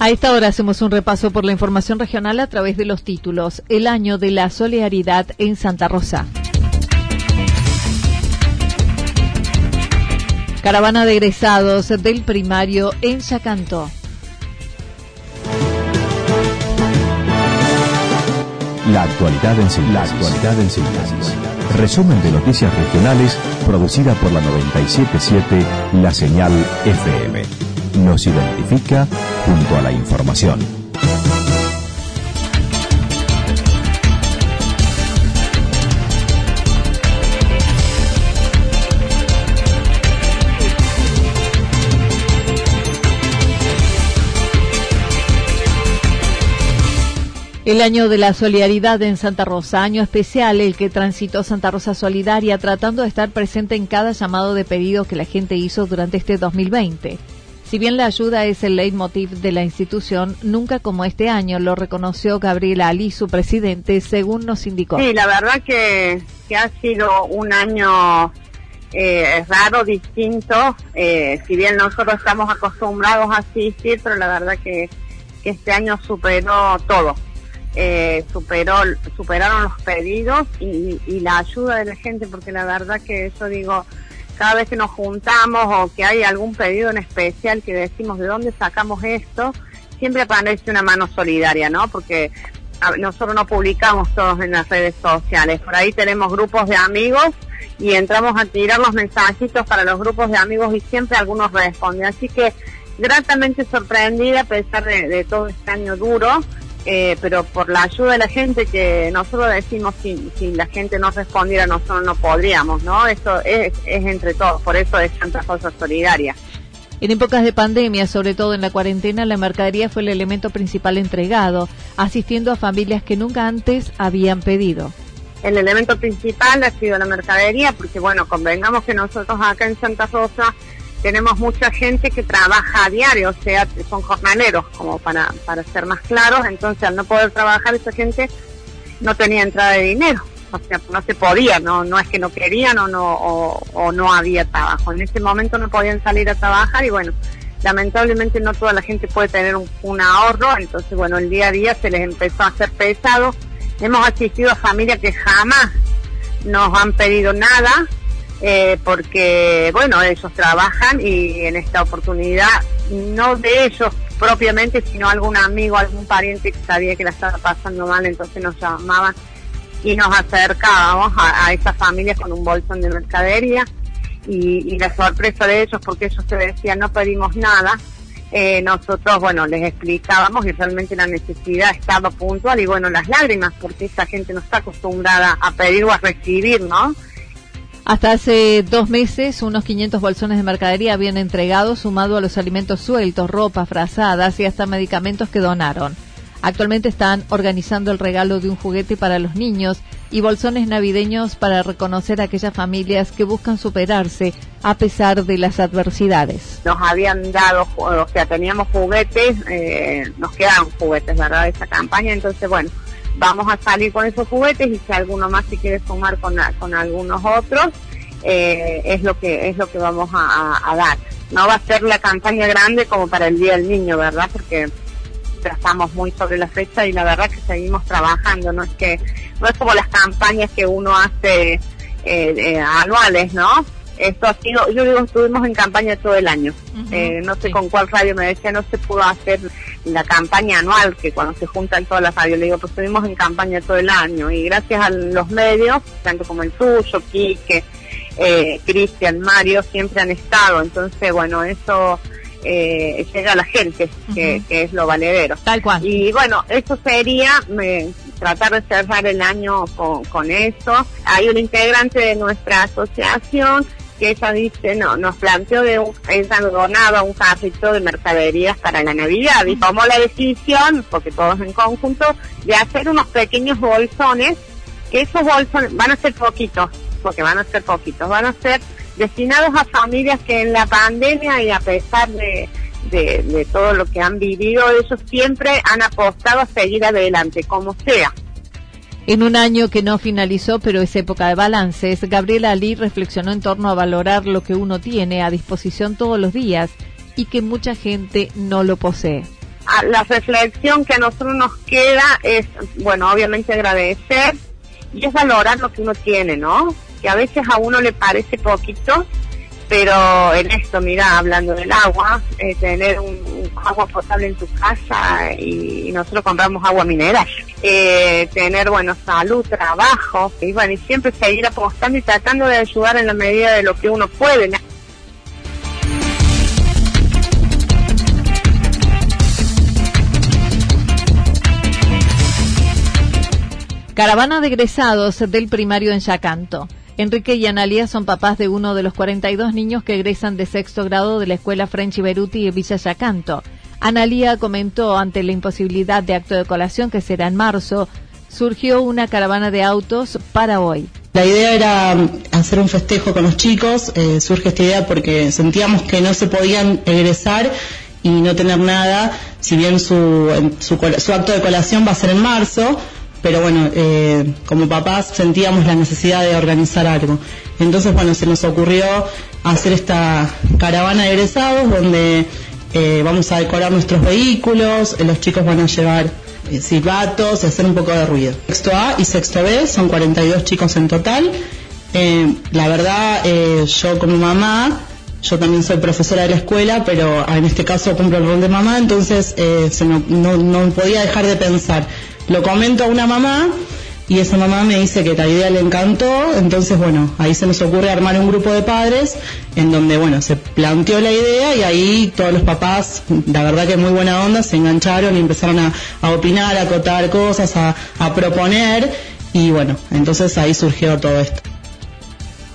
A esta hora hacemos un repaso por la información regional a través de los títulos. El año de la solidaridad en Santa Rosa. Caravana de egresados del primario en Yacanto. La actualidad en síntesis. Resumen de noticias regionales producida por la 977 La Señal FM. Nos identifica junto a la información. El año de la solidaridad en Santa Rosa, año especial el que transitó Santa Rosa Solidaria tratando de estar presente en cada llamado de pedido que la gente hizo durante este 2020. Si bien la ayuda es el leitmotiv de la institución, nunca como este año lo reconoció Gabriela Ali, su presidente, según nos indicó. Sí, la verdad que, ha sido un año eh, raro, distinto, eh, si bien nosotros estamos acostumbrados a asistir, pero la verdad que, este año superó todo. Eh, superó, superaron los pedidos y, y la ayuda de la gente, porque la verdad que eso digo, cada vez que nos juntamos o que hay algún pedido en especial que decimos de dónde sacamos esto, siempre aparece una mano solidaria, ¿no? Porque nosotros no publicamos todos en las redes sociales, por ahí tenemos grupos de amigos y entramos a tirar los mensajitos para los grupos de amigos y siempre algunos responden. Así que gratamente sorprendida a pesar de todo este año duro eh, pero por la ayuda de la gente que nosotros decimos si, si la gente no respondiera nosotros no podríamos, ¿no? Eso es, es entre todos, por eso es tanta cosa solidaria. En épocas de pandemia, sobre todo en la cuarentena, la mercadería fue el elemento principal entregado, asistiendo a familias que nunca antes habían pedido. El elemento principal ha sido la mercadería, porque bueno, convengamos que nosotros acá en Santa Rosa tenemos mucha gente que trabaja a diario, o sea, son jornaleros, como para, para ser más claros, entonces al no poder trabajar esa gente no tenía entrada de dinero, o sea, no se podía, no, no es que no querían o no, o, no había trabajo, en ese momento no podían salir a trabajar y bueno, lamentablemente no toda la gente puede tener un, un ahorro, entonces bueno, el día a día se les empezó a hacer pesado, hemos asistido a familias que jamás nos han pedido nada, eh, porque, bueno, ellos trabajan y en esta oportunidad, no de ellos propiamente, sino algún amigo, algún pariente que sabía que la estaba pasando mal, entonces nos llamaban y nos acercábamos a, esas familias con un bolsón de mercadería y, la sorpresa de ellos, porque ellos te decían no pedimos nada, eh, nosotros, bueno, les explicábamos y realmente la necesidad estaba puntual y bueno, las lágrimas, porque esa gente no está acostumbrada a pedir o a recibir, ¿no? Hasta hace dos meses, unos 500 bolsones de mercadería habían entregado, sumado a los alimentos sueltos, ropa, frazadas y hasta medicamentos que donaron. Actualmente están organizando el regalo de un juguete para los niños y bolsones navideños para reconocer a aquellas familias que buscan superarse a pesar de las adversidades. Nos habían dado, o sea, teníamos juguetes, eh, nos quedaron juguetes, ¿verdad? Esa campaña, entonces, bueno, vamos a salir con esos juguetes y si alguno más se quiere sumar con, con algunos otros, eh, es lo que es lo que vamos a, dar. No va a ser la campaña grande como para el Día del Niño, ¿verdad? Porque estamos muy sobre la fecha y la verdad que seguimos trabajando, no es que no es como las campañas que uno hace eh, eh, anuales, ¿no? Esto ha sido, yo digo, estuvimos en campaña todo el año. eh, no sé con cuál radio me decía, no se pudo hacer la campaña anual, que cuando se juntan todas las radios, le digo, pues estuvimos en campaña todo el año. Y gracias a los medios, tanto como el tuyo, Quique, eh, Cristian, Mario, siempre han estado. Entonces, bueno, eso eh, llega a la gente, que, es lo valedero. Tal cual. Y bueno, eso sería tratar de cerrar el año con, con eso. Hay un integrante de nuestra asociación que ella dice, no, nos planteó de un, ella donaba un carrito de mercaderías para la Navidad y tomó la decisión, porque todos en conjunto, de hacer unos pequeños bolsones, que esos bolsones van a ser poquitos, porque van a ser poquitos, van a ser destinados a familias que en la pandemia y a pesar de, de, de todo lo que han vivido, ellos siempre han apostado a seguir adelante, como sea. En un año que no finalizó, pero es época de balances, Gabriela Ali reflexionó en torno a valorar lo que uno tiene a disposición todos los días y que mucha gente no lo posee. Ah, la reflexión que a nosotros nos queda es, bueno, obviamente agradecer y es valorar lo que uno tiene, ¿no? Que a veces a uno le parece poquito, pero en esto, mira, hablando del agua, eh, tener un, agua potable en tu casa y, nosotros compramos agua mineral, eh, tener, bueno, salud, trabajo, y bueno, y siempre seguir apostando y tratando de ayudar en la medida de lo que uno puede. Caravana de egresados del primario en Yacanto. Enrique y Analia son papás de uno de los 42 niños que egresan de sexto grado de la escuela French Beruti de Villa Yacanto. Analia comentó ante la imposibilidad de acto de colación que será en marzo, surgió una caravana de autos para hoy. La idea era um, hacer un festejo con los chicos, eh, surge esta idea porque sentíamos que no se podían egresar y no tener nada, si bien su, su acto de colación va a ser en marzo, pero bueno, eh, como papás sentíamos la necesidad de organizar algo. Entonces, bueno, se nos ocurrió hacer esta caravana de egresados donde eh, vamos a decorar nuestros vehículos, eh, los chicos van a llevar silbatos y hacer un poco de ruido. Sexto A y sexto B son 42 chicos en total. la verdad, yo como mamá, yo también soy profesora de la escuela, pero en este caso cumplo el rol de mamá, entonces se no, no podía dejar de pensar lo comento a una mamá y esa mamá me dice que la idea le encantó, entonces bueno, ahí se nos ocurre armar un grupo de padres en donde bueno, se planteó la idea y ahí todos los papás, la verdad que muy buena onda, se engancharon y empezaron a, opinar, a acotar cosas, a, proponer y bueno, entonces ahí surgió todo esto.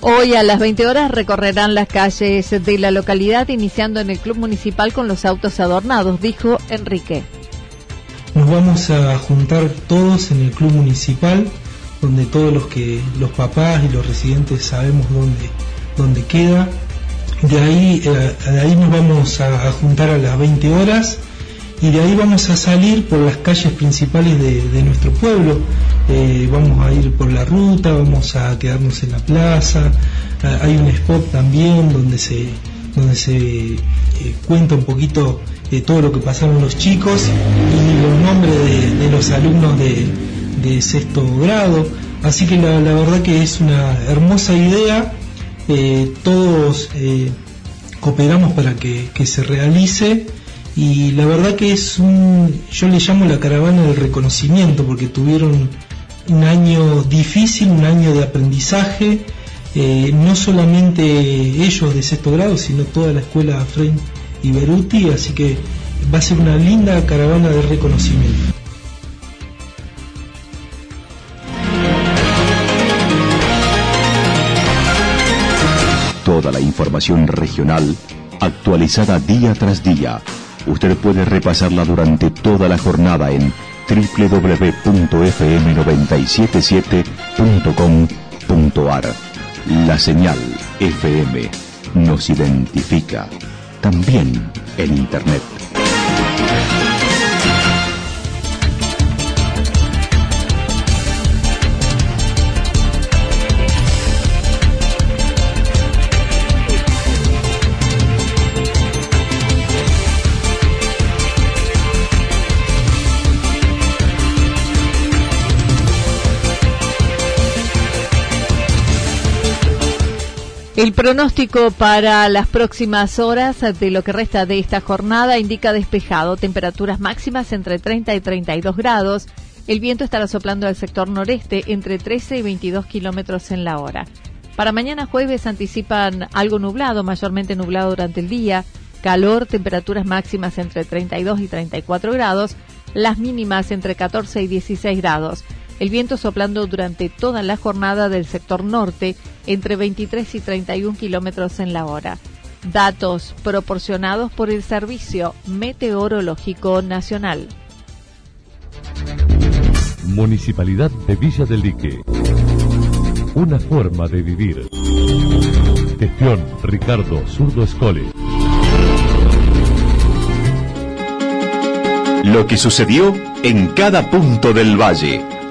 Hoy a las 20 horas recorrerán las calles de la localidad iniciando en el Club Municipal con los autos adornados, dijo Enrique nos vamos a juntar todos en el club municipal, donde todos los que los papás y los residentes sabemos dónde, dónde queda. De ahí, eh, de ahí nos vamos a, juntar a las 20 horas y de ahí vamos a salir por las calles principales de, nuestro pueblo. Eh, vamos a ir por la ruta, vamos a quedarnos en la plaza. Ah, hay un spot también donde se, donde se eh, cuenta un poquito de todo lo que pasaron los chicos y los nombres de, los alumnos de, sexto grado. Así que la, verdad que es una hermosa idea. Eh, todos eh, cooperamos para que, se realice y la verdad que es un, yo le llamo la caravana del reconocimiento porque tuvieron un año difícil, un año de aprendizaje, eh, no solamente ellos de sexto grado, sino toda la escuela frente y así que va a ser una linda caravana de reconocimiento. Toda la información regional actualizada día tras día. Usted puede repasarla durante toda la jornada en www.fm977.com.ar. La señal FM nos identifica también en Internet. El pronóstico para las próximas horas de lo que resta de esta jornada indica despejado, temperaturas máximas entre 30 y 32 grados. El viento estará soplando al sector noreste entre 13 y 22 kilómetros en la hora. Para mañana jueves anticipan algo nublado, mayormente nublado durante el día, calor, temperaturas máximas entre 32 y 34 grados, las mínimas entre 14 y 16 grados. El viento soplando durante toda la jornada del sector norte entre 23 y 31 kilómetros en la hora. Datos proporcionados por el Servicio Meteorológico Nacional. Municipalidad de Villa del Lique. Una forma de vivir. Gestión Ricardo Zurdo Escole. Lo que sucedió en cada punto del valle.